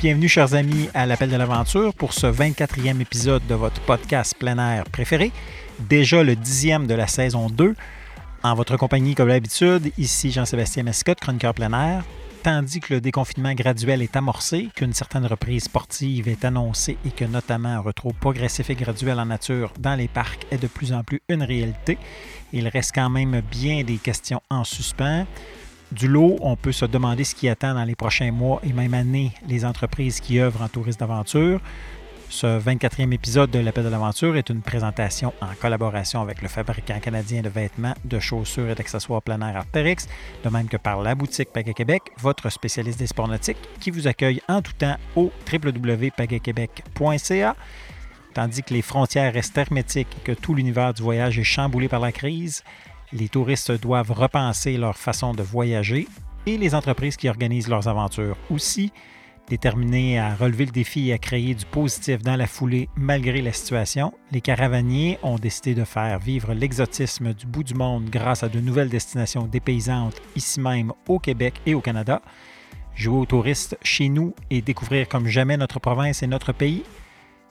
Bienvenue, chers amis, à l'Appel de l'Aventure pour ce 24e épisode de votre podcast plein air préféré. Déjà le dixième de la saison 2. En votre compagnie, comme d'habitude, ici Jean-Sébastien Mascotte, chroniqueur plein air. Tandis que le déconfinement graduel est amorcé, qu'une certaine reprise sportive est annoncée et que notamment un retour progressif et graduel en nature dans les parcs est de plus en plus une réalité, il reste quand même bien des questions en suspens. Du lot, on peut se demander ce qui attend dans les prochains mois et même années les entreprises qui œuvrent en tourisme d'aventure. Ce 24e épisode de l'Appel de l'aventure est une présentation en collaboration avec le fabricant canadien de vêtements, de chaussures et d'accessoires plein air Arterix, de même que par la boutique Pagaie Québec, votre spécialiste des sports nautiques, qui vous accueille en tout temps au www.pagaiequebec.ca. Tandis que les frontières restent hermétiques et que tout l'univers du voyage est chamboulé par la crise, les touristes doivent repenser leur façon de voyager et les entreprises qui organisent leurs aventures aussi, déterminées à relever le défi et à créer du positif dans la foulée malgré la situation, les caravaniers ont décidé de faire vivre l'exotisme du bout du monde grâce à de nouvelles destinations dépaysantes ici même au Québec et au Canada. Jouer aux touristes chez nous et découvrir comme jamais notre province et notre pays,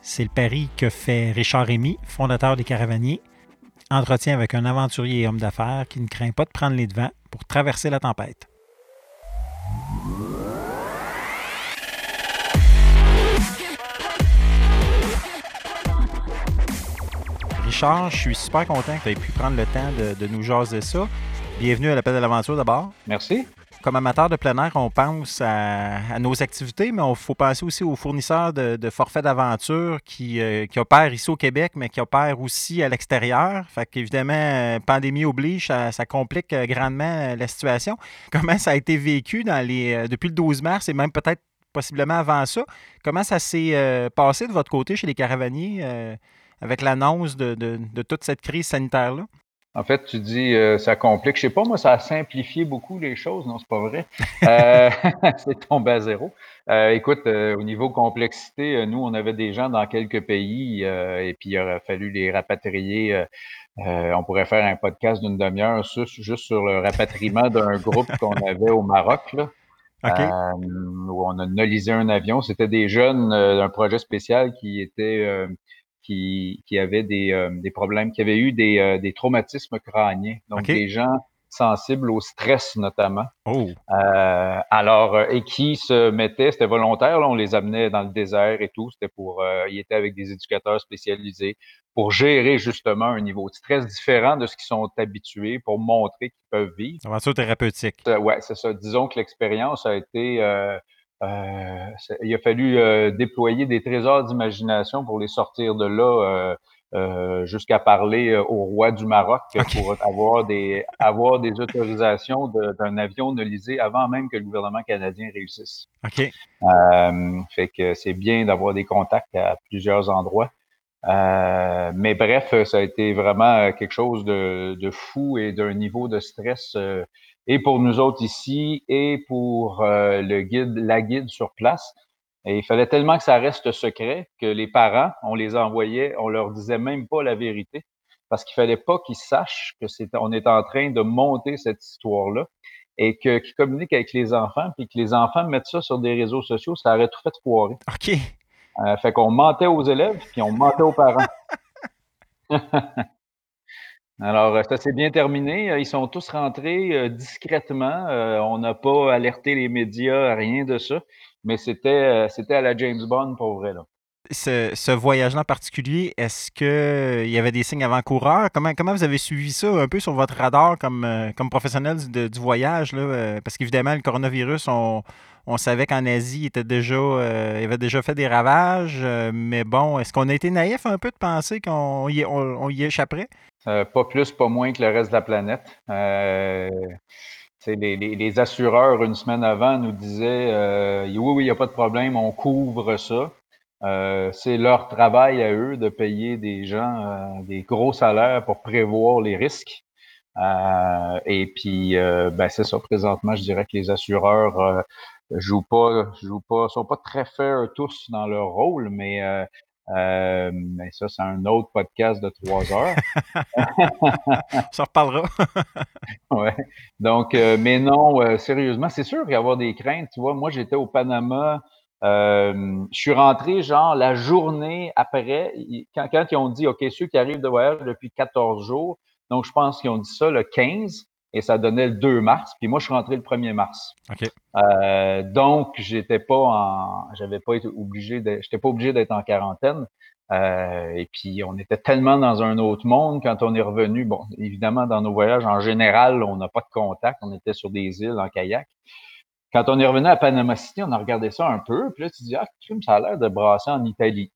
c'est le pari que fait Richard Rémy, fondateur des caravaniers entretien avec un aventurier et homme d'affaires qui ne craint pas de prendre les devants pour traverser la tempête. Richard, je suis super content que tu aies pu prendre le temps de, nous jaser ça. Bienvenue à l'appel de l'aventure d'abord. Merci comme amateur de plein air, on pense à, nos activités, mais il faut penser aussi aux fournisseurs de, forfaits d'aventure qui, euh, qui, opèrent ici au Québec, mais qui opèrent aussi à l'extérieur. Fait qu'évidemment, euh, pandémie oblige, ça, complique euh, grandement la situation. Comment ça a été vécu dans les, depuis le 12 mars et même peut-être possiblement avant ça? Comment ça s'est passé de votre côté chez les caravaniers avec l'annonce de toute cette crise sanitaire-là? En fait, tu dis euh, ça complique. Je sais pas, moi, ça a simplifié beaucoup les choses. Non, c'est pas vrai. Euh, c'est tombé à zéro. Euh, écoute, au niveau complexité, nous, on avait des gens dans quelques pays et puis il aurait fallu les rapatrier. on pourrait faire un podcast d'une demi-heure juste sur le rapatriement d'un groupe qu'on avait au Maroc. Là. où on a nolisé un avion. C'était des jeunes d'un projet spécial qui étaient qui, qui avaient des, euh, des, problèmes, qui avaient eu des, euh, des traumatismes crâniens. Donc, des gens sensibles au stress notamment. Oh. Euh, alors, et qui se mettaient, c'était volontaire, là, on les amenait dans le désert et tout, c'était pour, ils étaient avec des éducateurs spécialisés pour gérer justement un niveau de stress différent de ce qu'ils sont habitués, pour montrer qu'ils peuvent vivre. Aventure thérapeutique. Oui, c'est ça. Disons que l'expérience a été il a fallu euh, déployer des trésors d'imagination pour les sortir de là. Euh, jusqu'à parler au roi du Maroc pour avoir des avoir des autorisations d'un avion nolisé avant même que le gouvernement canadien réussisse. OK. fait que c'est bien d'avoir des contacts à plusieurs endroits. mais bref, ça a été vraiment quelque chose de, de fou et d'un niveau de stress et pour nous autres ici et pour euh, le guide, la guide sur place. Et il fallait tellement que ça reste secret que les parents, on les envoyait, on leur disait même pas la vérité parce qu'il fallait pas qu'ils sachent que c'est, on est en train de monter cette histoire-là et que, qu'ils communiquent avec les enfants puis que les enfants mettent ça sur des réseaux sociaux, ça aurait tout fait foirer. OK. Euh, fait qu'on mentait aux élèves puis on mentait aux parents. Alors, euh, ça s'est bien terminé. Euh, ils sont tous rentrés euh, discrètement. on n'a pas alerté les médias, rien de ça. Mais c'était, c'était à la James Bond pour vrai. Là. Ce, voyage-là en particulier, est-ce qu'il y avait des signes avant-coureurs? Comment, comment vous avez suivi ça un peu sur votre radar comme, comme professionnel du, voyage? Là? Parce qu'évidemment, le coronavirus, on, on savait qu'en Asie, il, était déjà, il avait déjà fait des ravages. mais bon, est-ce qu'on a été naïf un peu de penser qu'on y, on y échapperait? Euh, pas plus, pas moins que le reste de la planète. Euh, les, assureurs, une semaine avant, nous disaient euh, oui, oui, il n'y a pas de problème, on couvre ça. C'est leur travail à eux de payer des gens des gros salaires pour prévoir les risques. et puis, ben, c'est ça. Présentement, je dirais que les assureurs jouent pas, jouent pas, sont pas très fair tous dans leur rôle, mais euh, mais ça, c'est un autre podcast de trois heures. ça reparlera. ouais. Donc, euh, mais non, euh, sérieusement, c'est sûr qu'il y avoir des craintes. Tu vois, moi, j'étais au Panama je suis rentré genre la journée après, quand, quand, ils ont dit, OK, ceux qui arrivent de voyage depuis 14 jours, donc je pense qu'ils ont dit ça le 15 et ça donnait le 2 mars, puis moi je suis rentré le 1er mars. Euh, donc j'étais pas en, j'avais pas été obligé, j'étais pas obligé d'être en quarantaine. Euh, et puis on était tellement dans un autre monde quand on est revenu. Bon, évidemment dans nos voyages en général, on n'a pas de contact, on était sur des îles en kayak. Quand on est revenu à Panama City, on a regardé ça un peu, puis là, tu dis, ah, ça a l'air de brasser en Italie.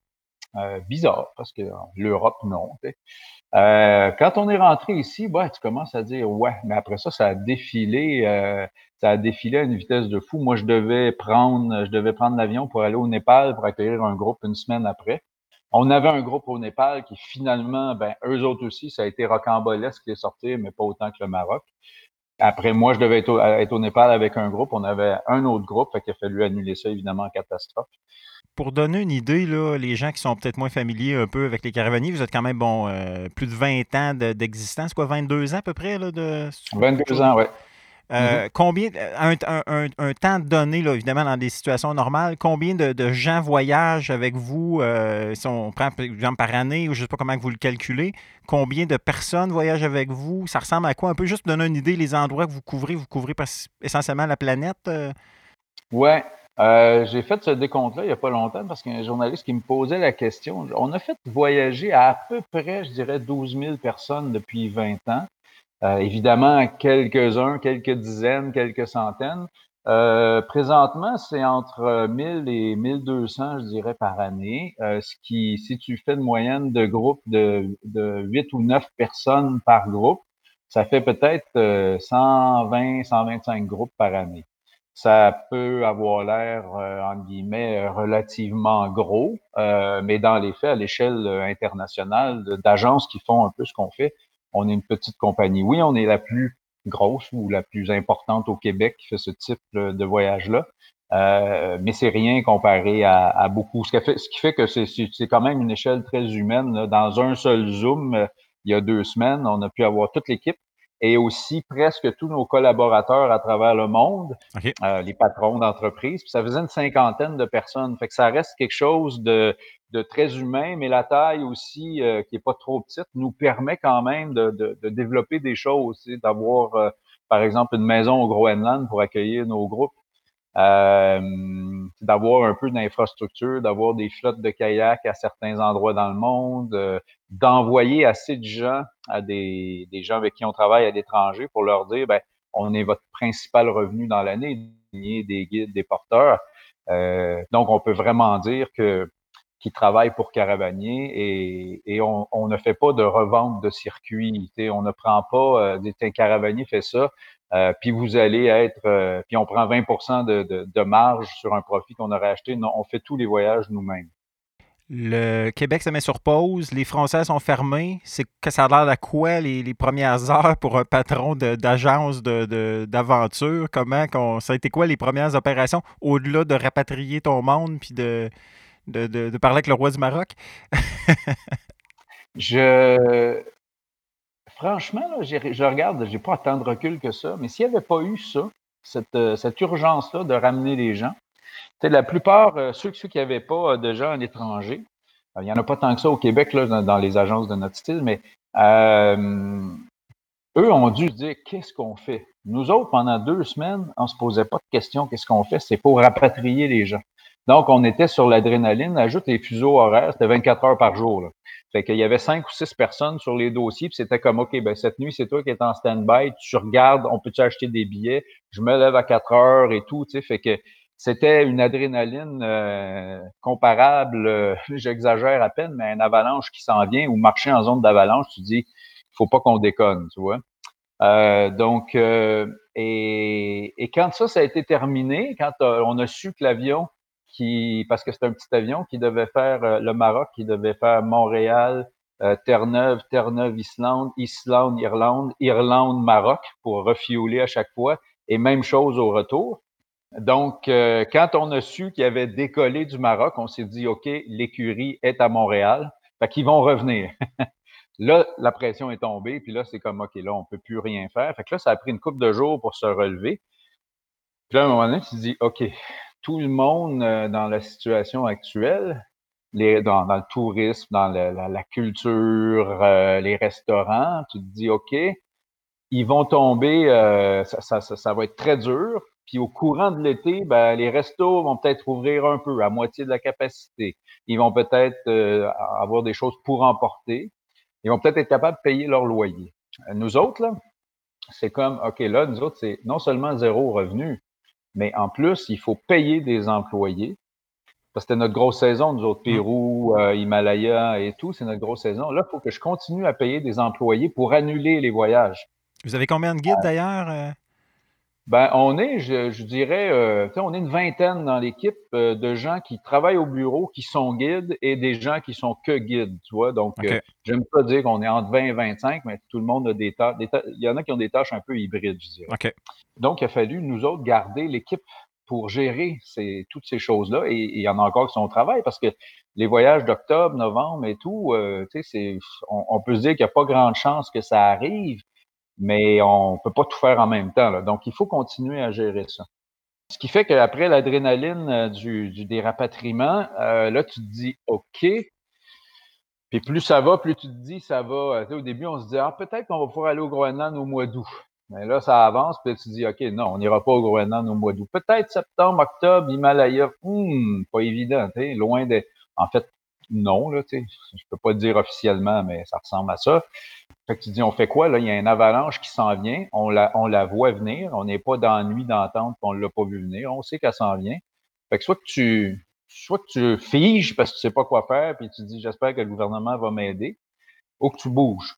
Euh, bizarre, parce que l'Europe, non. Euh, quand on est rentré ici, bah, tu commences à dire, ouais, mais après ça, ça a défilé, euh, ça a défilé à une vitesse de fou. Moi, je devais prendre, je devais prendre l'avion pour aller au Népal pour accueillir un groupe une semaine après. On avait un groupe au Népal qui finalement, ben, eux autres aussi, ça a été rocambolesque de sortir, mais pas autant que le Maroc. Après, moi, je devais être au, Népal avec un groupe. On avait un autre groupe, fait qu'il a fallu annuler ça, évidemment, en catastrophe. Pour donner une idée, là, les gens qui sont peut-être moins familiers un peu avec les caravaniers, vous êtes quand même, bon, euh, plus de 20 ans d'existence, quoi, 22 ans à peu près? Là, de... 22 ans, oui. Euh, mm-hmm. Combien, un, temps donné, là, évidemment, dans des situations normales, combien de, gens voyagent avec vous, euh, si on prend par exemple par année, ou je ne sais pas comment vous le calculez, combien de personnes voyagent avec vous? Ça ressemble à quoi? Un peu juste pour donner une idée, les endroits que vous couvrez, vous couvrez essentiellement la planète? Euh? Oui, j'ai fait ce décompte-là il n'y a pas longtemps parce qu'il y a un journaliste qui me posait la question. On a fait voyager à, à peu près, je dirais, 12 000 personnes depuis 20 ans. Euh, évidemment, quelques-uns, quelques dizaines, quelques centaines. Euh, présentement, c'est entre 1000 et 1200, je dirais, par année. Euh, ce qui, si tu fais une moyenne de groupe de, de 8 ou 9 personnes par groupe, ça fait peut-être 120, 125 groupes par année. Ça peut avoir l'air, entre guillemets, relativement gros, mais dans les faits, à l'échelle internationale, d'agences qui font un peu ce qu'on fait, on est une petite compagnie. Oui, on est la plus grosse ou la plus importante au Québec qui fait ce type de voyage-là. Euh, mais c'est rien comparé à, beaucoup. Ce qui fait, que c'est quand même une échelle très humaine. Dans un seul Zoom, euh, il y a deux semaines, on a pu avoir toute l'équipe et aussi presque tous nos collaborateurs à travers le monde, euh, les patrons d'entreprise. Puis ça faisait une cinquantaine de personnes. Fait que ça reste quelque chose de, de très humain, mais la taille aussi, euh, qui est pas trop petite, nous permet quand même de, de, de développer des choses, d'avoir, euh, par exemple, une maison au Groenland pour accueillir nos groupes, euh, d'avoir un peu d'infrastructure, d'avoir des flottes de kayak à certains endroits dans le monde, d'envoyer assez de gens à des, des gens avec qui on travaille à l'étranger pour leur dire, ben, on est votre principal revenu dans l'année, des guides, des porteurs. donc, on peut vraiment dire que qui travaillent pour Caravanier et, et on, on, ne fait pas de revente de circuits. On ne prend pas, euh, un Caravanier fait ça, euh, puis vous allez être, euh, puis on prend 20 de, de, de, marge sur un profit qu'on aurait acheté. Non, on fait tous les voyages nous-mêmes. Le Québec se met sur pause, les Français sont fermés. C'est que ça a l'air à quoi les, les, premières heures pour un patron d'agence d'aventure? Comment ça a été quoi les premières opérations au-delà de rapatrier ton monde puis de de, parler avec le roi du Maroc? je. Franchement, je regarde, je n'ai pas tant de recul que ça, mais s'il n'y avait pas eu ça, cette, euh, cette urgence-là de ramener les gens, la plupart, euh, ceux, qui n'avaient pas de gens à l'étranger, il n'y en a pas tant que ça au Québec dans, les agences de notre style, mais euh, eux ont dû se dire qu'est-ce qu'on fait? Nous autres, pendant deux semaines, on ne se posait pas de questions qu'est-ce qu'on fait, c'est pour rapatrier les gens. Donc, on était sur l'adrénaline. Ajoute les fuseaux horaires, c'était 24 heures par jour. Fait qu'il y avait cinq ou six personnes sur les dossiers, puis c'était comme, OK, ben cette nuit, c'est toi qui es en stand-by, tu regardes, on peut-tu acheter des billets? Je me lève à 4 heures et tout, tu sais, fait que c'était une adrénaline euh, comparable, euh, j'exagère à peine, mais une avalanche qui s'en vient ou marcher en zone d'avalanche, tu dis, faut pas qu'on déconne, tu vois? Euh, donc, et, et, quand ça, ça a été terminé, quand on a su que l'avion parce que c'est un petit avion qui devait faire euh, le Maroc, qui devait faire Montréal, euh, Terre-Neuve, Terre-Neuve, Islande, Islande, Irlande, Irlande, Maroc pour refueler à chaque fois et même chose au retour. Donc, euh, quand on a su qu'il avait décollé du Maroc, on s'est dit, OK, l'écurie est à Montréal, fait qu'ils vont revenir. là, la pression est tombée, puis là, c'est comme, OK, là, on peut plus rien faire. Fait que là, ça a pris une couple de jours pour se relever. Puis là, à un moment donné, tu te dis, OK, tout le monde euh, dans la situation actuelle, dans, le tourisme, dans la, culture, euh, les restaurants, tu te dis, OK, ils vont tomber, euh, ça, va être très dur. Puis au courant de l'été, ben, les restos vont peut-être ouvrir un peu, à moitié de la capacité. Ils vont peut-être avoir des choses pour emporter. Ils vont peut-être être capables de payer leur loyer. Nous autres, là, c'est comme, OK, là, nous autres, c'est non seulement zéro revenu, mais en plus, il faut payer des employés. Parce que c'était notre grosse saison, nous autres. Pérou, euh, Himalaya et tout, c'est notre grosse saison. Là, il faut que je continue à payer des employés pour annuler les voyages. Vous avez combien de guides d'ailleurs? Euh? Ben, on est, je, dirais, euh, on est une vingtaine dans l'équipe euh, de gens qui travaillent au bureau, qui sont guides et des gens qui sont que guides, tu vois. Donc, je euh, j'aime pas dire qu'on est entre 20 et 25, mais tout le monde a des tâches. il y en a qui ont des tâches un peu hybrides, je dirais. Donc, il a fallu, nous autres, garder l'équipe pour gérer ces, toutes ces choses-là. Et, il y en a encore qui sont au travail parce que les voyages d'octobre, novembre et tout, tu sais, on, on, peut se dire qu'il n'y a pas grande chance que ça arrive, mais on peut pas tout faire en même temps. Donc, il faut continuer à gérer ça. Ce qui fait qu'après l'adrénaline euh, du, du euh, là, tu te dis OK. Puis plus ça va, plus tu te dis ça va. au début, on se dit Ah, peut-être qu'on va pouvoir aller au Groenland au mois d'août. Mais là, ça avance, puis tu te dis OK, non, on n'ira pas au Groenland au mois d'août. Peut-être septembre, octobre, Himalaya. Hum, pas évident, loin de. En fait, non, là, tu. Je peux pas le dire officiellement, mais ça ressemble à ça. Fait que tu dis, on fait quoi? Là, il y a une avalanche qui s'en vient. On la, on voit venir. On n'est pas nuit d'entente qu'on ne l'a pas vu venir. On sait qu'elle s'en vient. Fait que soit que tu, soit que tu figes parce que tu sais pas quoi faire, puis tu dis, j'espère que le gouvernement va m'aider, ou que tu bouges.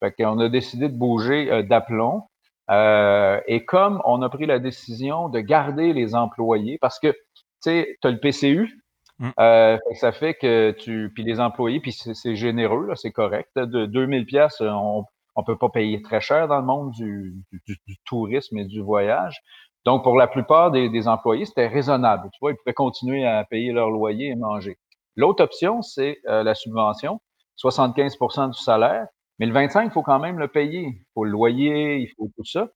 Fait qu'on a décidé de bouger euh, d'aplomb. Euh, et comme on a pris la décision de garder les employés, parce que, tu tu as le PCU, Mm. Euh, ça fait que tu, puis les employés, puis c'est généreux, c'est correct. De 2000 pièces, on, on peut pas payer très cher dans le monde du, du, tourisme et du voyage. Donc, pour la plupart des, des employés, c'était raisonnable. Tu vois, ils pouvaient continuer à payer leur loyer et manger. L'autre option, c'est euh, la subvention, 75% du salaire, mais le 25, il faut quand même le payer. Il faut le loyer, il faut tout ça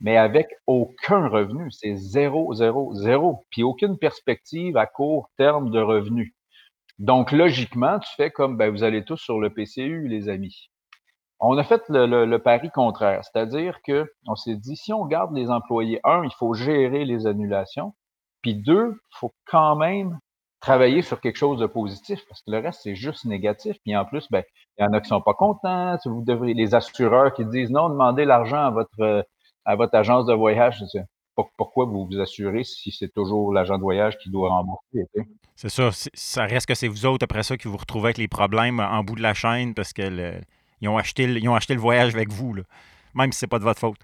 mais avec aucun revenu. C'est zéro, zéro, zéro. Puis aucune perspective à court terme de revenus. Donc, logiquement, tu fais comme, ben, vous allez tous sur le PCU, les amis. On a fait le, pari contraire, c'est-à-dire que on s'est dit, si on garde les employés, un, il faut gérer les annulations, puis deux, il faut quand même travailler sur quelque chose de positif, parce que le reste, c'est juste négatif. Puis en plus, ben, il y en a qui sont pas contents. Vous les assureurs qui disent non, demandez l'argent à votre à votre agence de voyage, pourquoi vous vous assurez si c'est toujours l'agent de voyage qui doit rembourser? C'est ça. Ça reste que c'est vous autres après ça qui vous retrouvez avec les problèmes en bout de la chaîne parce qu'ils ont, acheté le, ont acheté le voyage avec vous, là, même si ce n'est pas de votre faute.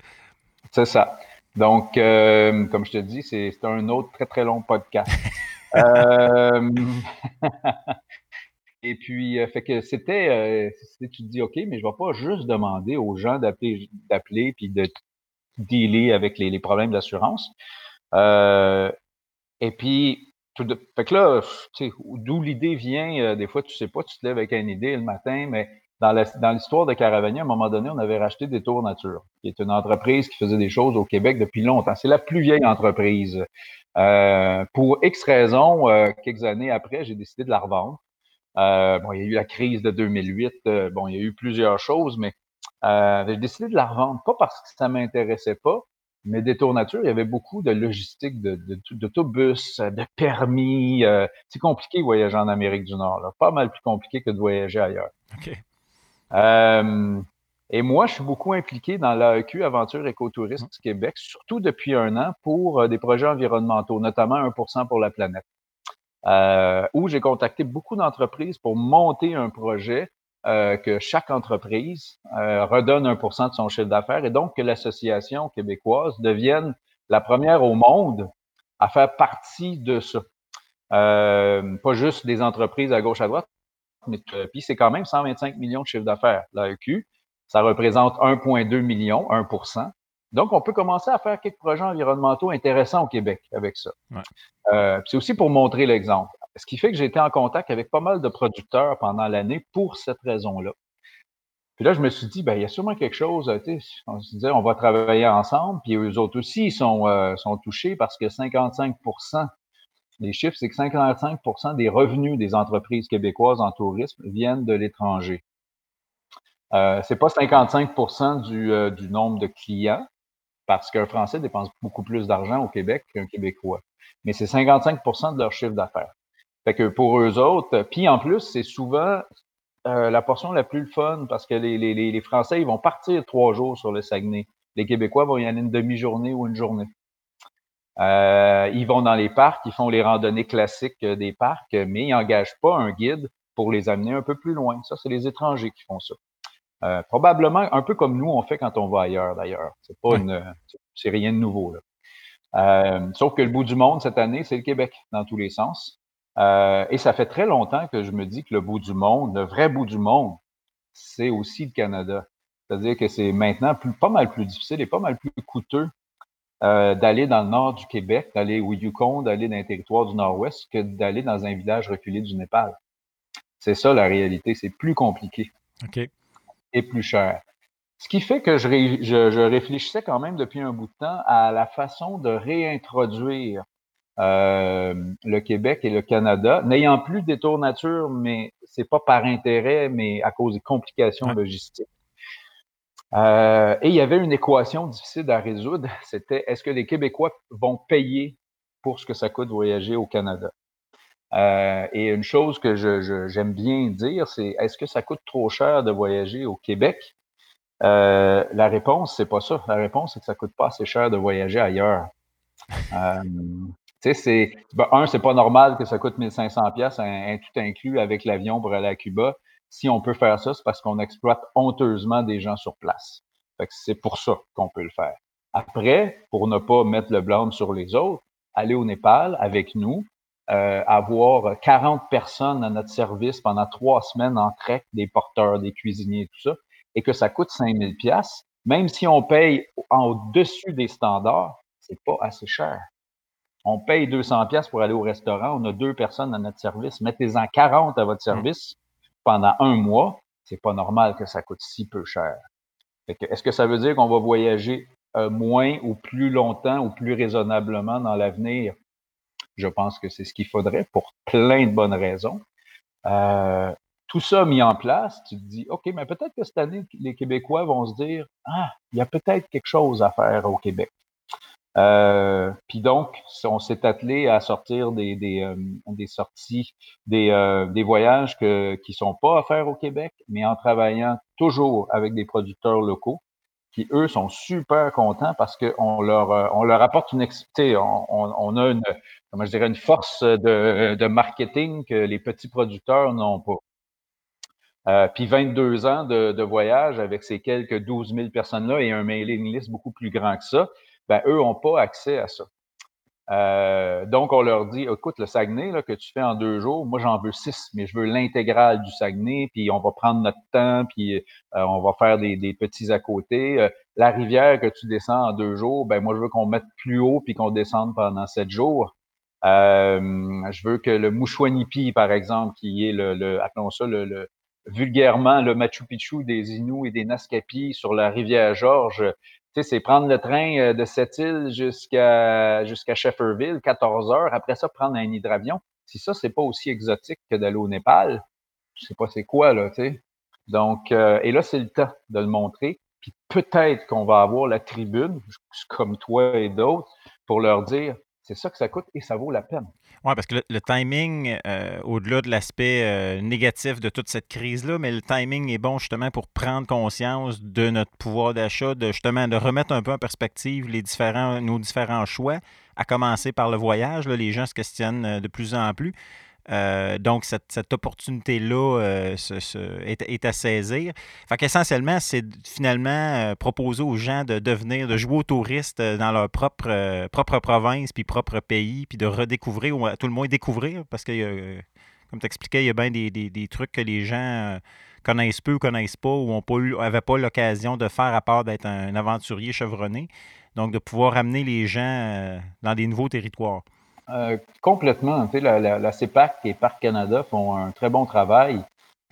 C'est ça. Donc, euh, comme je te dis, c'est un autre très, très long podcast. Euh, et puis, euh, fait que c'était, tu te dis, OK, mais je ne vais pas juste demander aux gens d'appeler, d'appeler puis de dealer avec les, problèmes d'assurance. Euh, et puis, tout fait que là, d'où l'idée vient, euh, des fois, tu sais pas, tu te lèves avec une idée le matin, mais dans, dans l'histoire de Caravania, à un moment donné, on avait racheté des Tours Nature, qui est une entreprise qui faisait des choses au Québec depuis longtemps. C'est la plus vieille entreprise. Euh, pour X raisons, quelques années après, j'ai décidé de la revendre. bon, il y a eu la crise de 2008. bon, il y a eu plusieurs choses, mais euh, j'ai décidé de la revendre, pas parce que ça m'intéressait pas, mais des tours nature, il y avait beaucoup de logistique, d'autobus, de, de, permis. Euh, c'est compliqué de voyager en Amérique du Nord, là. pas mal plus compliqué que de voyager ailleurs. Euh, et moi, je suis beaucoup impliqué dans l'AEQ Aventure Écotourisme du Québec, surtout depuis un an pour des projets environnementaux, notamment 1% pour la planète, où j'ai contacté beaucoup d'entreprises pour monter un projet euh, que chaque entreprise euh, redonne 1% de son chiffre d'affaires et donc que l'association québécoise devienne la première au monde à faire partie de ça. Euh, pas juste des entreprises à gauche à droite, mais puis c'est quand même 125 millions de chiffre d'affaires, l'AEQ. Ça représente 1,2 million, 1% donc, on peut commencer à faire quelques projets environnementaux intéressants au Québec avec ça. Ouais. c'est aussi pour montrer l'exemple ce qui fait que j'ai été en contact avec pas mal de producteurs pendant l'année pour cette raison-là. Puis là, je me suis dit, ben, il y a sûrement quelque chose, sais, on se disait, on va travailler ensemble, puis eux autres aussi sont, euh, sont touchés parce que 55% Les chiffres, c'est que 55% des revenus des entreprises québécoises en tourisme viennent de l'étranger. Euh, c'est pas 55 du, euh, du nombre de clients, parce qu'un Français dépense beaucoup plus d'argent au Québec qu'un Québécois. Mais c'est 55% de leur chiffre d'affaires. Fait que pour eux autres, puis en plus, c'est souvent euh, la portion la plus fun parce que les, les, les, Français, ils vont partir trois jours sur le Saguenay. Les Québécois vont y aller une demi-journée ou une journée. Euh, ils vont dans les parcs, ils font les randonnées classiques des parcs, mais ils n'engagent pas un guide pour les amener un peu plus loin. Ça, c'est les étrangers qui font ça. Euh, probablement un peu comme nous on fait quand on va ailleurs d'ailleurs. C'est pas une, c'est rien de nouveau là. Euh, sauf que le bout du monde cette année, c'est le Québec dans tous les sens. Euh, et ça fait très longtemps que je me dis que le bout du monde, le vrai bout du monde, c'est aussi le Canada. C'est-à-dire que c'est maintenant plus, pas mal plus difficile et pas mal plus coûteux euh, d'aller dans le nord du Québec, d'aller au Yukon, d'aller dans les territoires du Nord-Ouest que d'aller dans un village reculé du Népal. C'est ça la réalité. C'est plus compliqué. Et plus cher. Ce qui fait que je, je, réfléchissais quand même depuis un bout de temps à la façon de réintroduire euh, le Québec et le Canada, n'ayant plus des tours nature, mais c'est pas par intérêt, mais à cause des complications logistiques. Euh, et il y avait une équation difficile à résoudre, c'était est-ce que les Québécois vont payer pour ce que ça coûte voyager au Canada? Euh, et une chose que j'aime bien dire, c'est est-ce que ça coûte trop cher de voyager au Québec? Euh, la réponse, c'est pas ça. La réponse, c'est que ça coûte pas assez cher de voyager ailleurs. Euh, tu sais, c'est ben, un, c'est pas normal que ça coûte 1500 pièces un, tout inclus avec l'avion pour aller à Cuba. Si on peut faire ça, c'est parce qu'on exploite honteusement des gens sur place. Fait que c'est pour ça qu'on peut le faire. Après, pour ne pas mettre le blâme sur les autres, aller au Népal avec nous, euh, avoir 40 personnes à notre service pendant trois semaines en trek, des porteurs, des cuisiniers, tout ça, et que ça coûte 5000 pièces, même si on paye en dessus des standards, c'est pas assez cher. On paye 200 pièces pour aller au restaurant, on a deux personnes à notre service, mettez-en 40 à votre mmh. service pendant un mois, c'est pas normal que ça coûte si peu cher. Est-ce que ça veut dire qu'on va voyager euh, moins ou plus longtemps ou plus raisonnablement dans l'avenir? Je pense que c'est ce qu'il faudrait pour plein de bonnes raisons. Euh, tout ça mis en place, tu te dis, OK, mais peut-être que cette année, les Québécois vont se dire, ah, il y a peut-être quelque chose à faire au Québec. Euh, puis donc, on s'est attelé à sortir des, des, euh, sorties, des, euh, des voyages que, qui sont pas à faire au Québec, mais en travaillant toujours avec des producteurs locaux qui, eux, sont super contents parce qu'on leur, leur apporte une... On, on, a une, comment je dirais, une force de, de marketing que les petits producteurs n'ont pas. Puis 22 ans de, de, voyage avec ces quelques 12 000 personnes-là et un mailing list beaucoup plus grand que ça, ben eux n'ont pas accès à ça. Euh, donc, on leur dit, écoute, le Saguenay que tu fais en deux jours, moi j'en veux six, mais je veux l'intégrale du Saguenay, puis on va prendre notre temps, puis euh, on va faire des, petits à côté. Euh, la rivière que tu descends en deux jours, ben moi je veux qu'on mette plus haut puis qu'on descende pendant sept jours. je veux que le Mouchouanipi, par exemple, qui est le, appelons ça le, vulgairement le Machu Picchu des Inuits et des Naskapi sur la rivière Georges. Tu c'est prendre le train euh, de cette île jusqu'à jusqu'à Shefferville, 14 heures. Après ça, prendre un hydravion. Si ça, c'est pas aussi exotique que d'aller au Népal, je sais pas c'est quoi, là, tu sais. Donc, euh, et là, c'est le temps de le montrer. Puis peut-être qu'on va avoir la tribune, comme toi et d'autres, pour leur dire, c'est ça que ça coûte et ça vaut la peine. Oui, parce que le, timing, euh, au-delà de l'aspect euh, négatif de toute cette crise-là, mais le timing est bon justement pour prendre conscience de notre pouvoir d'achat, de justement de remettre un peu en perspective les différents, nos différents choix, à commencer par le voyage. Là, les gens se questionnent euh, de plus en plus. Euh, donc, cette, opportunité-là euh, est, à saisir. Fait qu'essentiellement, c'est finalement euh, proposer aux gens de devenir, de jouer aux touristes dans leur propre, province, puis propre pays, puis de redécouvrir, ou à tout le moins découvrir, parce que, comme tu expliquais, il y a bien des, trucs que les gens connaissent peu ou connaissent pas, ou n'avaient pas l'occasion de faire à part d'être un aventurier chevronné. Donc, de pouvoir amener les gens dans des nouveaux territoires. Euh, complètement. Tu sais, la, la, CEPAC et Parc Canada font un très bon travail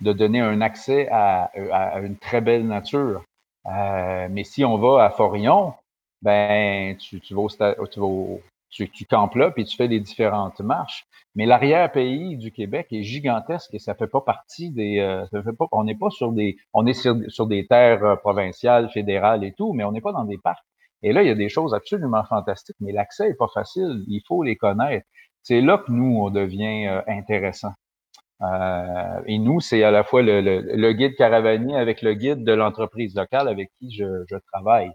de donner un accès à, à une très belle nature. Euh, mais si on va à Forillon, ben tu, vas au, tu, vas tu, tu campes là, puis tu fais les différentes marches. Mais l'arrière-pays du Québec est gigantesque et ça fait pas partie des. Euh, on n'est pas sur des. On est sur, des terres euh, provinciales, fédérales et tout, mais on n'est pas dans des parcs. Et là, il y a des choses absolument fantastiques, mais l'accès est pas facile. Il faut les connaître. C'est là que nous, on devient euh, intéressant. Euh, et nous, c'est à la fois le, guide caravanier avec le guide de l'entreprise locale avec qui je, travaille.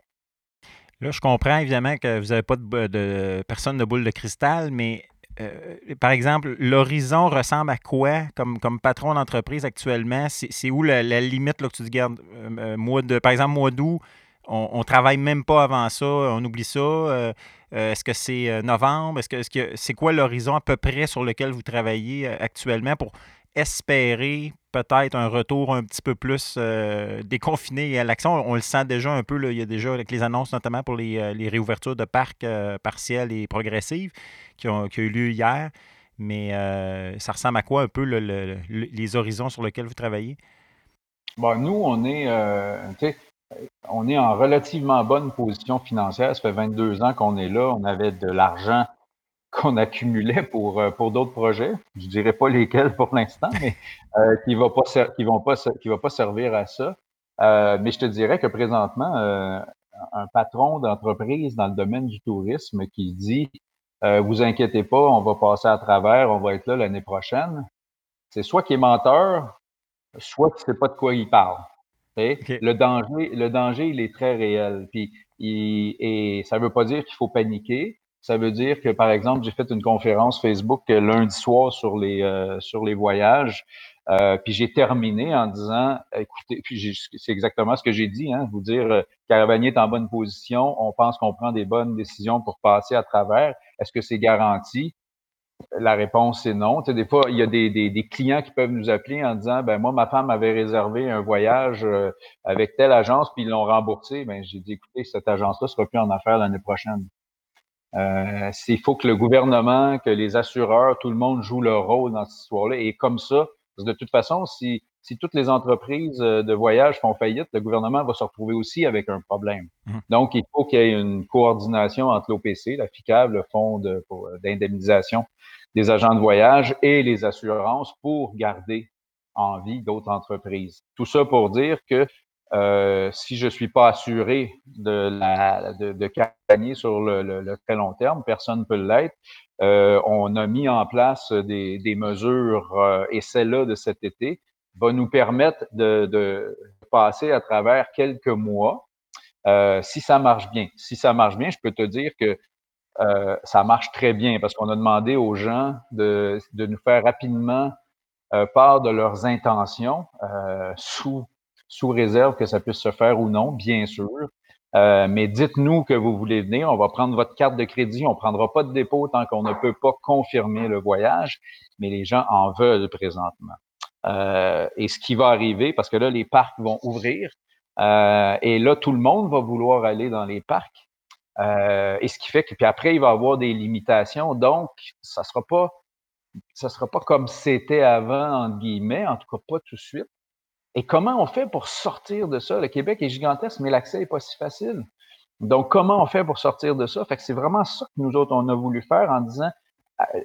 Là, je comprends évidemment que vous n'avez pas de, personne de boule de cristal, mais euh, par exemple, l'horizon ressemble à quoi comme, comme patron d'entreprise actuellement? C'est où la, limite que tu dis, garde, euh, mois de, par exemple, mois d'août, on ne travaille même pas avant ça, on oublie ça. Euh, euh est-ce que c'est novembre? Est-ce que c'est quoi l'horizon à peu près sur lequel vous travaillez actuellement pour espérer peut-être un retour un petit peu plus euh, déconfiné à l'action? On, le sent déjà un peu, il y a déjà avec les annonces notamment pour les, euh, réouvertures de parcs euh, partielles et progressives qui ont, eu lieu hier. Mais euh, ça ressemble à quoi un peu le, le, les horizons sur lesquels vous travaillez? Bon, nous, on est, on est en relativement bonne position financière. Ça fait 22 ans qu'on est là. On avait de l'argent qu'on accumulait pour, euh, d'autres projets. Je dirais pas lesquels pour l'instant, mais euh, qui qui va pas servir à ça. Euh, mais je te dirais que présentement, un patron d'entreprise dans le domaine du tourisme qui dit vous inquiétez pas, on va passer à travers, on va être là l'année prochaine, c'est soit qui est menteur, soit qui sait pas de quoi il parle. Okay. Le danger, le danger, il est très réel. Puis, il, et ça veut pas dire qu'il faut paniquer. Ça veut dire que, par exemple, j'ai fait une conférence Facebook lundi soir sur les, euh, sur les voyages. Euh, puis j'ai terminé en disant, écoutez, puis c'est exactement ce que j'ai dit, hein, vous dire, euh, Caravanier est en bonne position, on pense qu'on prend des bonnes décisions pour passer à travers. Est-ce que c'est garanti? La réponse est non. Tu sais, des fois, il y a des, des, clients qui peuvent nous appeler en disant, ben moi, ma femme avait réservé un voyage euh, avec telle agence, puis ils l'ont remboursé. Ben j'ai dit, écoutez, cette agence-là sera plus en affaires l'année prochaine. Euh, il faut que le gouvernement, que les assureurs, tout le monde joue leur rôle dans cette histoire-là. Et comme ça, de toute façon, si, si toutes les entreprises euh, de voyage font faillite, le gouvernement va se retrouver aussi avec un problème. Mmh. Donc, il faut qu'il y ait une coordination entre l'OPC, la FICAV, le Fonds euh, d'indemnisation des agents de voyage et les assurances pour garder en vie d'autres entreprises. Tout ça pour dire que euh, si je suis pas assuré de, la, de, de gagner sur le, le, le, très long terme, personne ne peut l'être. Euh, on a mis en place des, des mesures euh, et celle-là de cet été va nous permettre de, de passer à travers quelques mois euh, si ça marche bien. Si ça marche bien, je peux te dire que euh, ça marche très bien parce qu'on a demandé aux gens de, de nous faire rapidement part de leurs intentions sous sous réserve que ça puisse se faire ou non, bien sûr. Euh, mais dites-nous que vous voulez venir, on va prendre votre carte de crédit, on prendra pas de dépôt tant qu'on ne peut pas confirmer le voyage, mais les gens en veulent présentement. Euh, et ce qui va arriver, parce que là, les parcs vont ouvrir, euh, et là, tout le monde va vouloir aller dans les parcs. Euh, et ce qui fait que, puis après, il va y avoir des limitations, donc ça sera pas, sera pas comme c'était avant, entre guillemets, en tout cas pas tout de suite. Et comment on fait pour sortir de ça? Le Québec est gigantesque, mais l'accès n'est pas si facile. Donc, comment on fait pour sortir de ça? Fait que c'est vraiment ça que nous autres, on a voulu faire en disant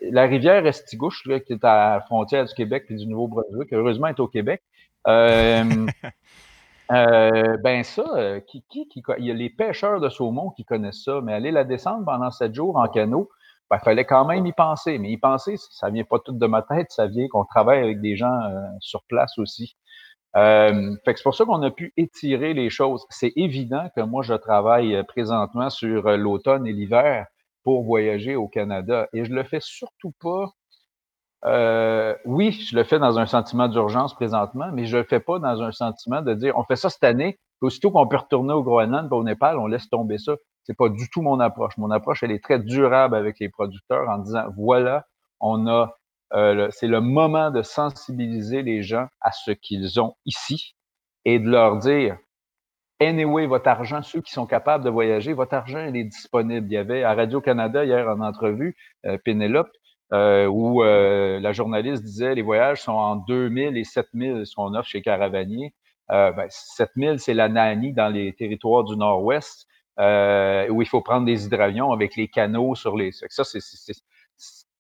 la rivière Estigouche, là, qui est à la frontière du Québec et du Nouveau-Brunswick, heureusement est au Québec. Euh, euh, ben ça, euh, qui, qui, qui, il y a les pêcheurs de saumon qui connaissent ça, mais aller la descendre pendant sept jours en canot, ben, il fallait quand même y penser. Mais y penser, ça vient pas tout de ma tête, ça vient qu'on travaille avec des gens euh, sur place aussi. Euh, fait que c'est pour ça qu'on a pu étirer les choses. C'est évident que moi, je travaille euh, présentement sur euh, l'automne et l'hiver pour voyager au Canada. Et je le fais surtout pas. Euh, oui, je le fais dans un sentiment d'urgence présentement, mais je le fais pas dans un sentiment de dire on fait ça cette année, puis aussitôt qu'on peut retourner au Groenland au Népal, on laisse tomber ça. C'est pas du tout mon approche. Mon approche, elle est très durable avec les producteurs en disant voilà, on a euh, c'est le moment de sensibiliser les gens à ce qu'ils ont ici et de leur dire Anyway, votre argent, ceux qui sont capables de voyager, votre argent, il est disponible. Il y avait à Radio-Canada hier en entrevue, euh, Pénélope, euh, où euh, la journaliste disait les voyages sont en 2000 et 7000 ce qu'on offre chez Caravanier. Euh, ben, 7000, c'est la NANI dans les territoires du Nord-Ouest. où il faut prendre des hydravions avec les canaux sur les. Ça, c'est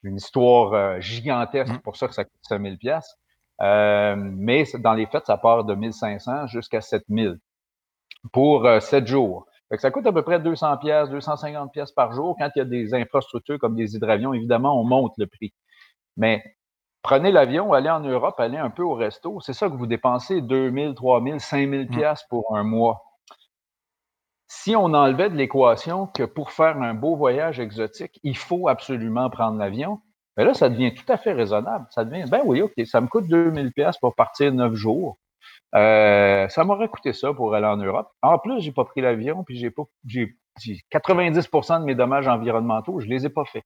une histoire gigantesque. Mmh. pour ça que ça coûte 5000 pièces. mais dans les faits, ça part de 1500 jusqu'à 7000 pour 7 jours. ça coûte à peu près 200 pièces, 250 pièces par jour. Quand il y a des infrastructures comme des hydravions, évidemment, on monte le prix. Mais prenez l'avion, allez en Europe, allez un peu au resto. C'est ça que vous dépensez 2000, 3000, 5000 pièces pour un mois. Si on enlevait de l'équation que pour faire un beau voyage exotique, il faut absolument prendre l'avion, ben là, ça devient tout à fait raisonnable. Ça devient, ben oui, OK, ça me coûte 2000 pièces pour partir neuf jours. Euh, ça m'aurait coûté ça pour aller en Europe. En plus, j'ai pas pris l'avion, puis j'ai pas, j'ai 90% de mes dommages environnementaux, je les ai pas faits.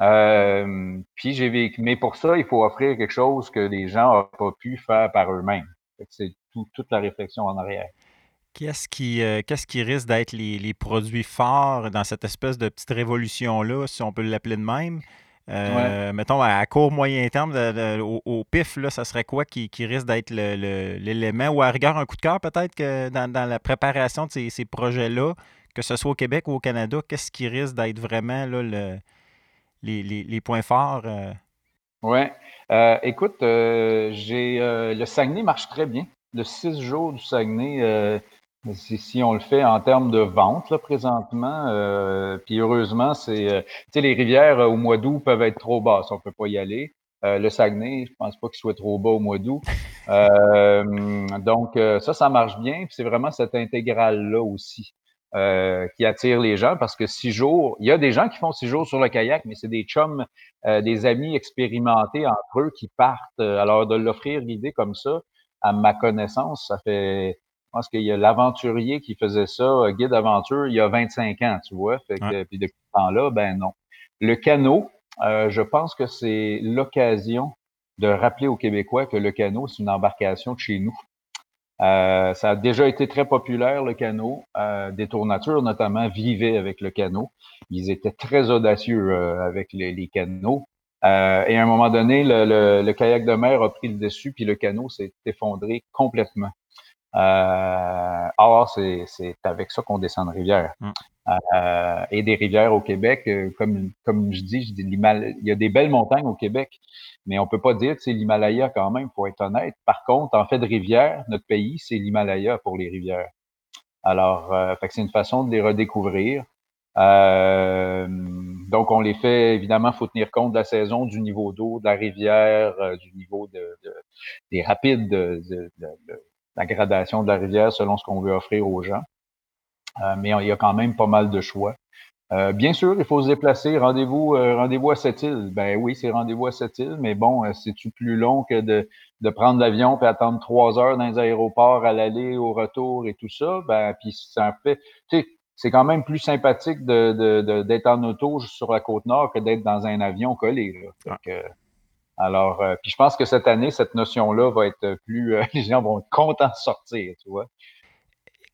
Euh, puis j'ai vécu, mais pour ça, il faut offrir quelque chose que les gens n'ont pas pu faire par eux-mêmes. C'est toute la réflexion en arrière. Qu'est-ce qui, euh, qu'est-ce qui risque d'être les, les, produits forts dans cette espèce de petite révolution-là, si on peut l'appeler de même? Euh, mettons, à court, moyen terme, au, pif, là, ça serait quoi qui, risque d'être l'élément, ou à rigueur un coup de cœur peut-être que dans, la préparation de ces, projets-là, que ce soit au Québec ou au Canada, qu'est-ce qui risque d'être vraiment là, les, points forts? Euh? Oui. Euh, écoute, j'ai le Saguenay marche très bien. Le six jours du Saguenay, si, on le fait en termes de vente, là, présentement, euh, puis heureusement, c'est, euh, tu sais, les rivières euh, au mois d'août peuvent être trop basses, on peut pas y aller. le Saguenay, je pense pas qu'il soit trop bas au mois d'août. donc, ça, ça marche bien. Puis c'est vraiment cette intégrale-là aussi qui attire les gens parce que six jours, il y a des gens qui font six jours sur le kayak, mais c'est des chums, des amis expérimentés entre eux qui partent. alors, de l'offrir l'idée comme ça, à ma connaissance, ça fait je pense qu'il y a l'aventurier qui faisait ça, euh, guide aventure, il y a 25 ans, tu vois. Fait que, Puis depuis ce temps-là, ben non. Le canot, euh, je pense que c'est l'occasion de rappeler aux Québécois que le canot, c'est une embarcation de chez nous. Euh, ça a déjà été très populaire, le canot. des tours nature, notamment, vivaient avec le canot. Ils étaient très audacieux avec les, les canots. et à un moment donné, le, le, kayak de mer a pris le dessus, puis le canot s'est effondré complètement. Euh, or, c'est avec ça qu'on descend de rivière. Mm. Euh, et des rivières au Québec, euh, comme, comme je dis, je dis il y a des belles montagnes au Québec, mais on peut pas dire que c'est l'Himalaya quand même, pour être honnête. Par contre, en fait de rivière, notre pays, c'est l'Himalaya pour les rivières. Alors, euh, c'est une façon de les redécouvrir. Euh, donc, on les fait, évidemment, faut tenir compte de la saison, du niveau d'eau, de la rivière, du niveau de, de des rapides de, de, la gradation de la rivière selon ce qu'on veut offrir aux gens. Euh, mais il y a quand même pas mal de choix. Euh, bien sûr, il faut se déplacer. Rendez-vous euh, rendez-vous à cette île. Ben oui, c'est rendez-vous à cette île, mais bon, c'est-tu plus long que de, de prendre l'avion puis attendre trois heures dans les aéroports à l'aller, au retour et tout ça? Ben, puis ça fait. Tu sais, c'est quand même plus sympathique de, de, d'être en auto sur la côte nord que d'être dans un avion collé. Là. Alors, euh, puis je pense que cette année, cette notion-là va être plus. Euh, les gens vont être contents de sortir, tu vois.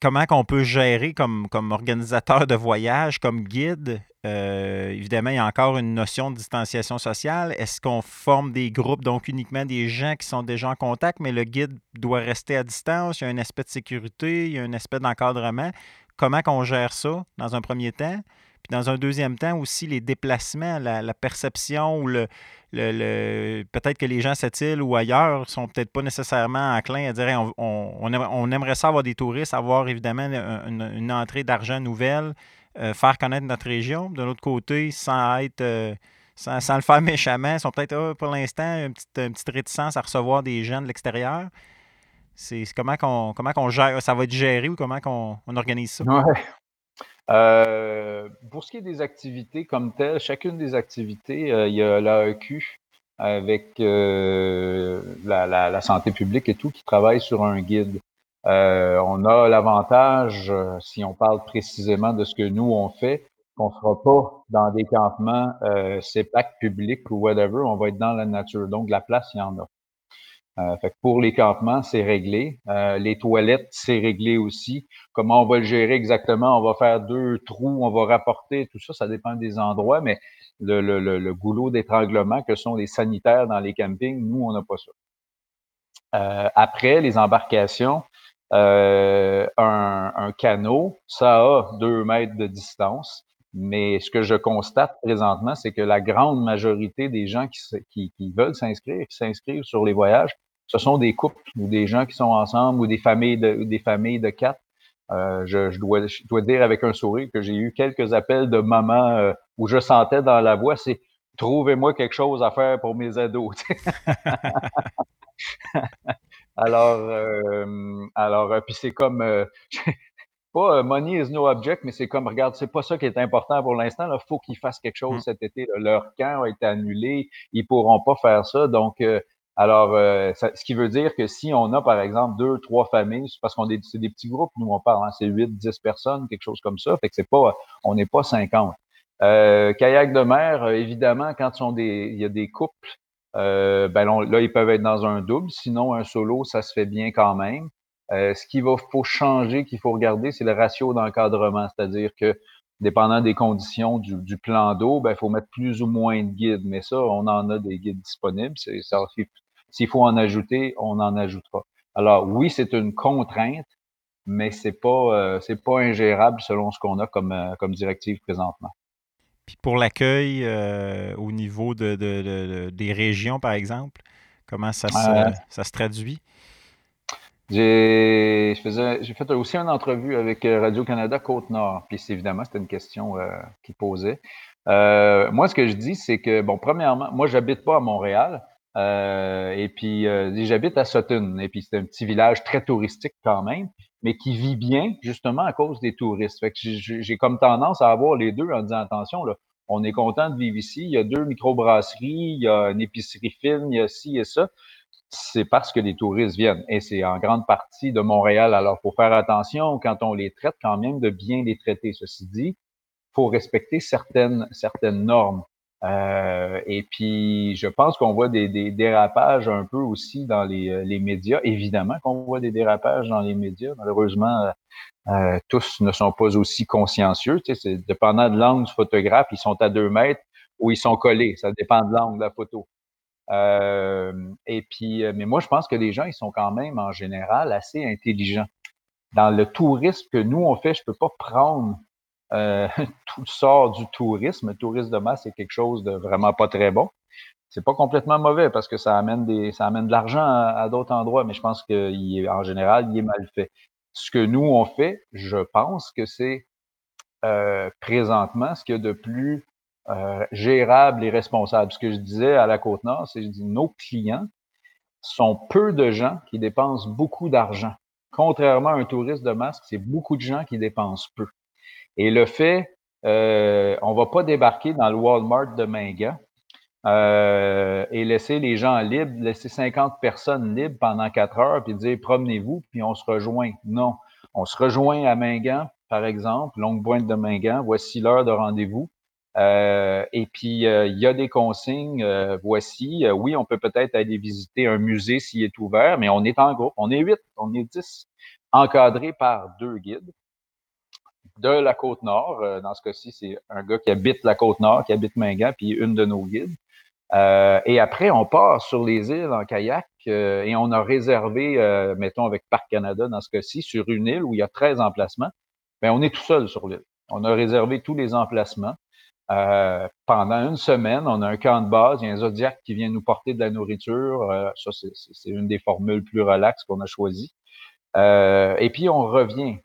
Comment qu'on peut gérer comme, comme organisateur de voyage, comme guide? Euh, évidemment, il y a encore une notion de distanciation sociale. Est-ce qu'on forme des groupes, donc uniquement des gens qui sont déjà en contact, mais le guide doit rester à distance? Il y a un aspect de sécurité, il y a un aspect d'encadrement. Comment qu'on gère ça dans un premier temps? Puis dans un deuxième temps aussi, les déplacements, la perception ou le, le, peut-être que les gens à cette île ou ailleurs sont peut-être pas nécessairement enclins à dire on, aimerait ça avoir des touristes, avoir évidemment une, entrée d'argent nouvelle, euh, faire connaître notre région. De l'autre côté, sans être euh, sans, le faire méchamment, ils sont peut-être ah, pour l'instant une petite, réticence à recevoir des gens de l'extérieur. C'est comment qu'on comment qu'on gère, ça va être géré ou comment qu'on on organise ça? Euh, pour ce qui est des activités comme telles, chacune des activités, euh, il y a l'AEQ avec euh, la, santé publique et tout qui travaille sur un guide. on a l'avantage, si on parle précisément de ce que nous on fait, qu'on ne sera pas dans des campements CEPAC publics ou whatever, on va être dans la nature. Donc la place, il y en a. Euh, fait pour les campements, c'est réglé. Euh, les toilettes, c'est réglé aussi. Comment on va le gérer exactement? On va faire deux trous, on va rapporter, tout ça, ça dépend des endroits, mais le, le, le, goulot d'étranglement que sont les sanitaires dans les campings, nous, on n'a pas ça. Euh, après, les embarcations, un, un, canot, ça a deux mètres de distance. Mais ce que je constate présentement, c'est que la grande majorité des gens qui, veulent s'inscrire, qui s'inscrivent sur les voyages, ce sont des couples ou des gens qui sont ensemble ou des familles de, des familles de quatre. Euh, je, dois, dire avec un sourire que j'ai eu quelques appels de mamans euh, où je sentais dans la voix, c'est trouvez-moi quelque chose à faire pour mes ados. alors, euh, alors, puis c'est comme, pas money is no object, mais c'est comme, regarde, c'est pas ça qui est important pour l'instant. Il faut qu'ils fassent quelque chose mmh. cet été. Leur camp a été annulé, ils pourront pas faire ça. Donc, alors, euh, ce qui veut dire que si on a, par exemple, deux, trois familles, parce qu'on est, c'est des petits groupes, nous on parle, hein, c'est huit, dix personnes, quelque chose comme ça, fait que c'est pas, on n'est pas 50. Euh, kayak de mer, euh, évidemment, quand sont des, il y a des couples, euh, ben là, ils peuvent être dans un double, sinon un solo, ça se fait bien quand même. Euh, ce qu'il va faut changer, qu'il faut regarder, c'est le ratio d'encadrement, c'est-à-dire que dépendant des conditions du, du plan d'eau, ben, il faut mettre plus ou moins de guides. Mais ça, on en a des guides disponibles. S'il faut en ajouter, on en ajoutera. Alors oui, c'est une contrainte, mais c'est pas euh, c'est pas ingérable selon ce qu'on a comme, euh, comme directive présentement. Puis pour l'accueil euh, au niveau de, de, de, des régions, par exemple, comment ça se, ça se traduit? J'ai fait aussi une entrevue avec Radio-Canada Côte-Nord. Puis évidemment, c'était une question euh, qu'ils posaient. moi, ce que je dis, c'est que, bon, premièrement, moi, j'habite pas à Montréal. Euh, et puis, euh, j'habite à Sutton. Et puis, c'est un petit village très touristique quand même, mais qui vit bien justement à cause des touristes. Fait que j'ai comme tendance à avoir les deux en disant attention, là, on est content de vivre ici. Il y a deux microbrasseries, il y a une épicerie fine, il y a ci et ça. C'est parce que les touristes viennent. Et c'est en grande partie de Montréal. Alors, faut faire attention quand on les traite, quand même, de bien les traiter. Ceci dit, faut respecter certaines, certaines normes. Euh, et puis, je pense qu'on voit des, des, dérapages un peu aussi dans les, euh, les médias. Évidemment qu'on voit des dérapages dans les médias. Malheureusement, euh, euh tous ne sont pas aussi consciencieux. Tu sais, c'est dépendant de l'angle du photographe, ils sont à deux mètres ou ils sont collés. Ça dépend de l'angle de la photo. Euh, et puis, mais moi, je pense que les gens, ils sont quand même en général assez intelligents. Dans le tourisme que nous on fait, je peux pas prendre euh, tout sort du tourisme. Le tourisme de masse, c'est quelque chose de vraiment pas très bon. C'est pas complètement mauvais parce que ça amène des, ça amène de l'argent à, d'autres endroits, mais je pense qu'en général, il est mal fait. Ce que nous on fait, je pense que c'est euh, présentement ce qu'il y a de plus euh, gérable et responsable. Ce que je disais à la Côte-Nord, c'est que nos clients sont peu de gens qui dépensent beaucoup d'argent. Contrairement à un touriste de masse, c'est beaucoup de gens qui dépensent peu. Et le fait, euh, on va pas débarquer dans le Walmart de Minga euh, et laisser les gens libres, laisser 50 personnes libres pendant quatre heures, puis dire promenez-vous, puis on se rejoint. Non, on se rejoint à Mingan, par exemple, longue pointe de Mingan, voici l'heure de rendez-vous. Euh, et puis, euh, il y a des consignes, euh, voici. oui, on peut peut-être aller visiter un musée s'il est ouvert, mais on est en groupe. On est huit, on est dix, encadrés par deux guides de la côte nord. Dans ce cas-ci, c'est un gars qui habite la côte nord, qui habite Mingan, puis une de nos guides. Et après, on part sur les îles en kayak et on a réservé, mettons avec Parc Canada dans ce cas-ci, sur une île où il y a 13 emplacements. Mais on est tout seul sur l'île. On a réservé tous les emplacements. Pendant une semaine, on a un camp de base, il y a un Zodiac qui vient nous porter de la nourriture. ça, c'est une des formules plus relaxes qu'on a choisies. et puis, on revient.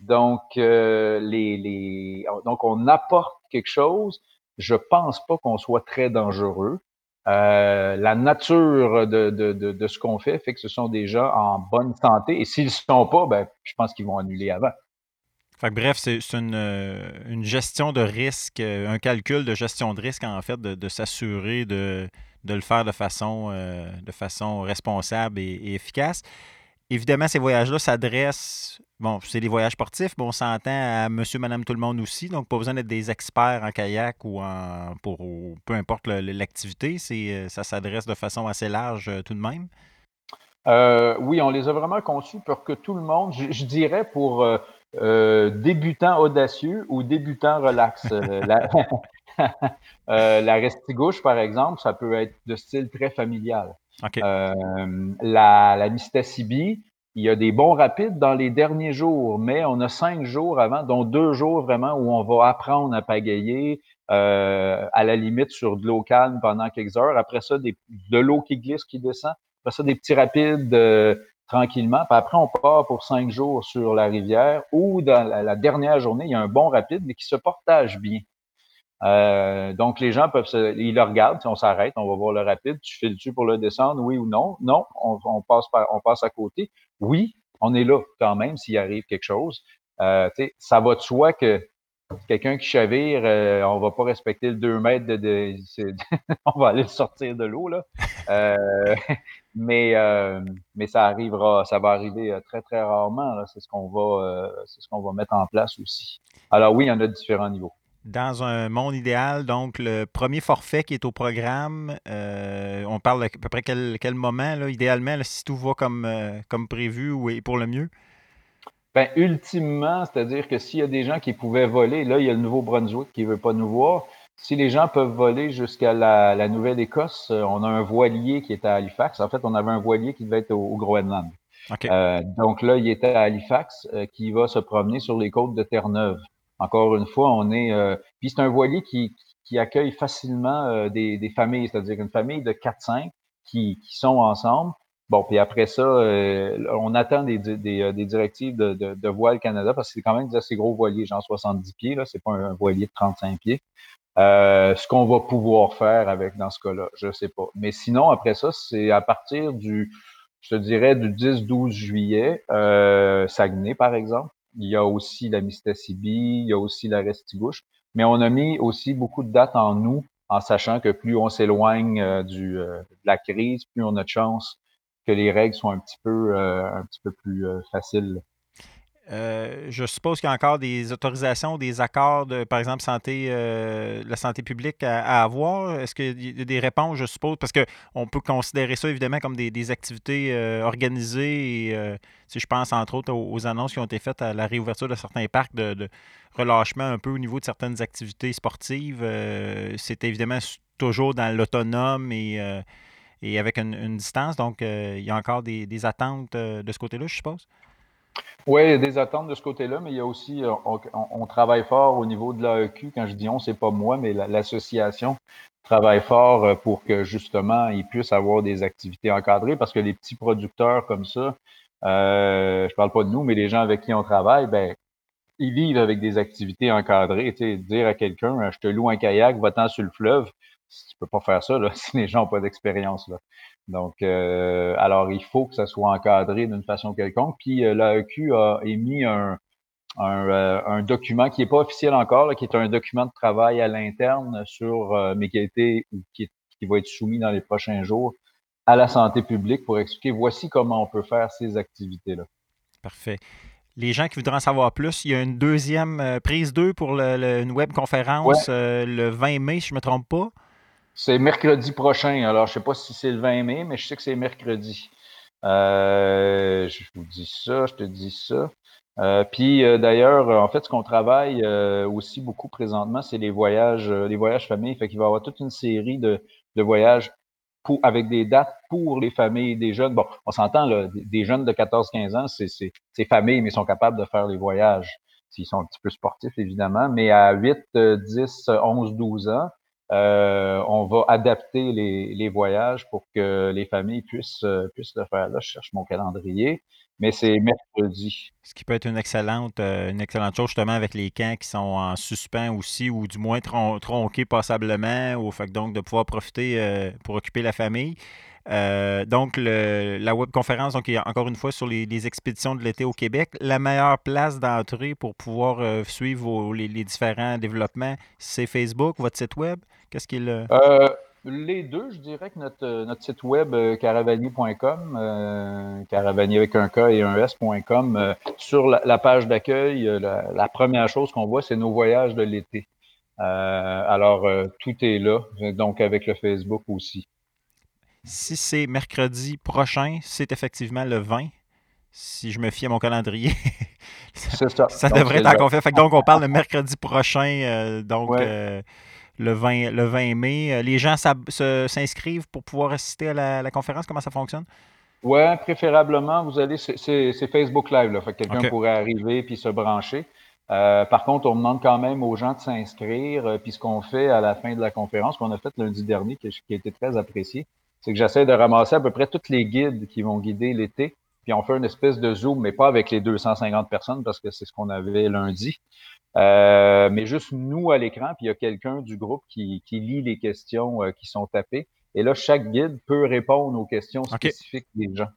Donc, euh, les, les, donc, on apporte quelque chose. Je pense pas qu'on soit très dangereux. Euh, la nature de, de, de, de ce qu'on fait fait que ce sont des gens en bonne santé. Et s'ils ne sont pas, ben, je pense qu'ils vont annuler avant. Fait que, bref, c'est une, euh, une, gestion de risque, euh, un calcul de gestion de risque, en fait, de, de s'assurer de, de, le faire de façon, euh, de façon responsable et, efficace. Évidemment, ces voyages-là s'adressent Bon, c'est des voyages sportifs, mais on s'entend à monsieur, madame, tout le monde aussi. Donc, pas besoin d'être des experts en kayak ou en pour peu importe l'activité. Ça s'adresse de façon assez large tout de même. Oui, on les a vraiment conçus pour que tout le monde, je, dirais pour débutants audacieux ou débutants relax. la, la restigouche, par exemple, ça peut être de style très familial. la, la Mistassibie, il y a des bons rapides dans les derniers jours, mais on a cinq jours avant, dont deux jours vraiment où on va apprendre à pagayer, euh, à la limite sur de l'eau calme pendant quelques heures. Après ça, des, de l'eau qui glisse, qui descend. Après ça, des petits rapides euh, tranquillement. Puis après, on part pour cinq jours sur la rivière ou dans la, dernière journée, il y a un bon rapide, mais qui se portage bien. Euh, donc, les gens peuvent se, ils le regardent, si on s'arrête, on va voir le rapide, tu files-tu pour le descendre, oui ou non? Non, on, passe par, on passe à côté. Oui, on est là quand même s'il arrive quelque chose. Euh, ça va de soi que quelqu'un qui chavire, euh, on va pas respecter le 2 mètres de, on va aller le sortir de l'eau là. Euh, mais euh, mais ça arrivera, ça va arriver très très rarement. C'est ce qu'on va c'est ce qu'on va mettre en place aussi. Alors oui, il y en a différents niveaux. Dans un monde idéal, donc le premier forfait qui est au programme, on parle à peu près quel, quel moment, là, idéalement, si tout va comme, comme prévu ou pour le mieux? Ben, ultimement, c'est-à-dire que s'il y a des gens qui pouvaient voler, là, il y a le Nouveau-Brunswick qui ne veut pas nous voir. Si les gens peuvent voler jusqu'à la, Nouvelle-Écosse, euh, on a un voilier qui est à Halifax. En fait, on avait un voilier qui devait être au, Groenland. Euh, donc là, il était à Halifax, euh, qui va se promener sur les côtes de Terre-Neuve. Encore une fois, on est. puis c'est un voilier qui, qui accueille facilement des, des, familles, c'est-à-dire une famille de 4-5 qui, qui sont ensemble. Bon, puis après ça, on attend des, des, des directives de, de, de, Voile Canada parce que c'est quand même des assez gros voiliers, genre 70 pieds, là, c'est pas un, voilier de 35 pieds. Euh, ce qu'on va pouvoir faire avec dans ce cas-là, je sais pas. Mais sinon, après ça, c'est à partir du, je te dirais, du 10-12 juillet, euh, Saguenay, par exemple. Il y a aussi la Mistissibie, il y a aussi la Restigouche. Mais on a mis aussi beaucoup de dates en nous, en sachant que plus on s'éloigne du, de la crise, plus on a de chance que les règles soient un petit peu, euh, un petit peu plus euh, faciles. Euh, je suppose qu'il y a encore des autorisations, des accords de, par exemple, santé, la santé publique à, avoir. Est-ce qu'il y a des réponses, je suppose, parce qu'on peut considérer ça évidemment comme des, activités organisées. Et, si je pense entre autres aux, annonces qui ont été faites à la réouverture de certains parcs de, relâchement un peu au niveau de certaines activités sportives, c'est évidemment toujours dans l'autonome et avec une, distance. Donc, euh, il y a encore des, attentes euh, de ce côté-là, je suppose? Oui, il y a des attentes de ce côté-là, mais il y a aussi, euh, on, travaille fort au niveau de l'AEQ. Quand je dis on, c'est pas moi, mais l'association travaille fort pour que justement, ils puissent avoir des activités encadrées parce que les petits producteurs comme ça, euh, je parle pas de nous, mais les gens avec qui on travaille, ben, ils vivent avec des activités encadrées. Dire à quelqu'un, je te loue un kayak, va-t'en sur le fleuve, tu peux pas faire ça là, si les gens n'ont pas d'expérience. Donc, euh, alors il faut que ça soit encadré d'une façon quelconque. Puis euh, l'AEQ a émis un, un, euh, un document qui n'est pas officiel encore, qui est un document de travail à l'interne sur, mais qui a été qui, qui va être soumis dans les prochains jours à la santé publique pour expliquer voici comment on peut faire ces activités-là. Parfait les gens qui voudraient en savoir plus, il y a une deuxième prise 2 pour le, une webconférence le 20 mai, si je ne me trompe pas? C'est mercredi prochain. Alors, je sais pas si c'est le 20 mai, mais je sais que c'est mercredi. Euh, je vous dis ça, je te dis ça. Euh, puis euh, d'ailleurs, en fait, ce qu'on travaille aussi beaucoup présentement, c'est les voyages, les voyages familles. Fait qu'il va y avoir toute une série de, de voyages pour, avec des dates pour les familles des jeunes. Bon, on s'entend, là, des jeunes de 14-15 ans, c'est familles, mais ils sont capables de faire les voyages. S'ils sont un petit peu sportifs, évidemment. Mais à 8, 10, 11, 12 ans, euh, on va adapter les, voyages pour que les familles puissent, euh, puissent le faire. Là, je cherche mon calendrier, mais c'est mercredi. Ce qui peut être une excellente, euh, chose, justement, avec les camps qui sont en suspens aussi, ou du moins tronqués passablement, ou fait donc de pouvoir profiter pour occuper la famille. Donc, le, la webconférence, donc, encore une fois sur les, expéditions de l'été au Québec. La meilleure place d'entrée pour pouvoir suivre les, différents développements, c'est Facebook, votre site web. Qu'est-ce qu'il. Euh, les deux, je dirais que notre, euh, notre site web euh, caravanier.com, euh, caravanier avec un K et un S.com, sur la, page d'accueil, la, première chose qu'on voit, c'est nos voyages de l'été. alors, tout est là, donc avec le Facebook aussi. Si c'est mercredi prochain, c'est effectivement le 20 si je me fie à mon calendrier. ça, ça. ça devrait être encore fait. Donc, on parle de mercredi prochain. donc, le 20, le 20 mai. Euh, les gens s'inscrivent pour pouvoir assister à la, conférence? Comment ça fonctionne? Ouais, préférablement, vous allez, c'est Facebook Live, là. Fait que quelqu'un pourrait arriver puis se brancher. Euh, par contre, on demande quand même aux gens de s'inscrire. Euh, puis ce qu'on fait à la fin de la conférence qu'on a faite lundi dernier, qui, qui a été très apprécié, c'est que j'essaie de ramasser à peu près tous les guides qui vont guider l'été. Puis on fait une espèce de zoom, mais pas avec les 250 personnes parce que c'est ce qu'on avait lundi. Euh, mais juste nous à l'écran, puis il y a quelqu'un du groupe qui, qui lit les questions euh, qui sont tapées. Et là, chaque guide peut répondre aux questions spécifiques des gens.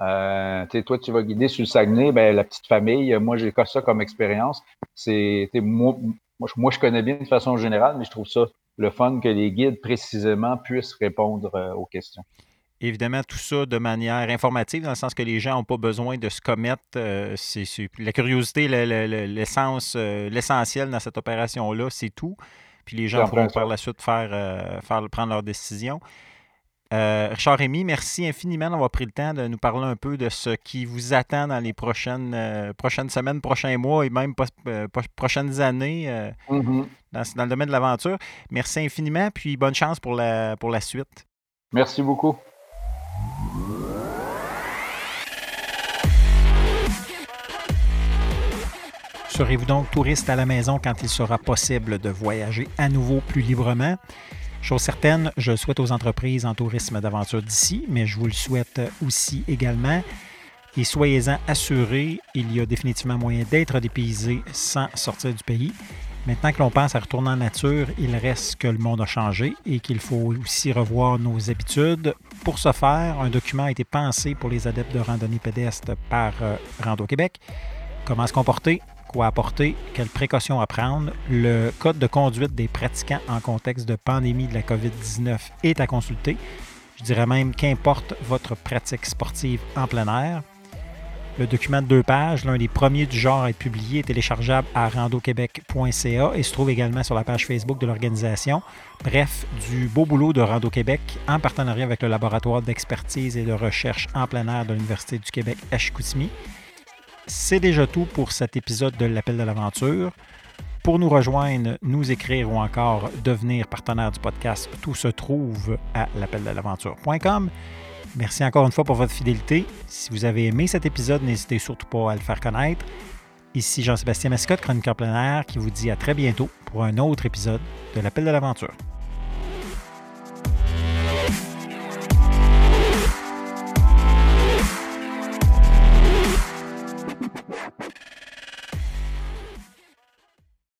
Euh, toi, tu vas guider sur le Saguenay, ben, la petite famille, moi, j'ai ça comme expérience. C'est moi, moi, je connais bien de façon générale, mais je trouve ça le fun que les guides précisément puissent répondre euh, aux questions. Évidemment, tout ça de manière informative, dans le sens que les gens n'ont pas besoin de se commettre. Euh, c'est, la curiosité, l'essence, euh, l'essentiel dans cette opération-là, c'est tout. Puis les gens pourront par la suite faire, faire prendre leurs décisions. Euh, Richard Rémy, merci infiniment d'avoir pris le temps de nous parler un peu de ce qui vous attend dans les prochaines, euh, prochaines semaines, prochains mois et même euh, prochaines années mm-hmm. dans, le domaine de l'aventure. Merci infiniment, puis bonne chance pour la, pour la suite. Merci beaucoup. Serez-vous donc touriste à la maison quand il sera possible de voyager à nouveau plus librement? Chose certaine, je souhaite aux entreprises en tourisme d'aventure d'ici, mais je vous le souhaite aussi également. Et soyez-en assurés, il y a définitivement moyen d'être dépaysé sans sortir du pays. Maintenant que l'on pense à retourner en nature, il reste que le monde a changé et qu'il faut aussi revoir nos habitudes. Pour ce faire, un document a été pensé pour les adeptes de randonnée pédestre par euh, Rando Québec. Comment se comporter, quoi apporter, quelles précautions à prendre. Le code de conduite des pratiquants en contexte de pandémie de la COVID-19 est à consulter. Je dirais même qu'importe votre pratique sportive en plein air. Le document de deux pages, l'un des premiers du genre à être publié, est téléchargeable à randoquebec.ca et se trouve également sur la page Facebook de l'organisation. Bref, du beau boulot de Rando Québec en partenariat avec le laboratoire d'expertise et de recherche en plein air de l'Université du Québec à Chicoutimi. C'est déjà tout pour cet épisode de l'Appel de l'aventure. Pour nous rejoindre, nous écrire ou encore devenir partenaire du podcast, tout se trouve à l'appel-de-l'aventure.com. Merci encore une fois pour votre fidélité. Si vous avez aimé cet épisode, n'hésitez surtout pas à le faire connaître. Ici Jean-Sébastien Mascotte, chroniqueur plein air, qui vous dit à très bientôt pour un autre épisode de l'Appel de l'aventure.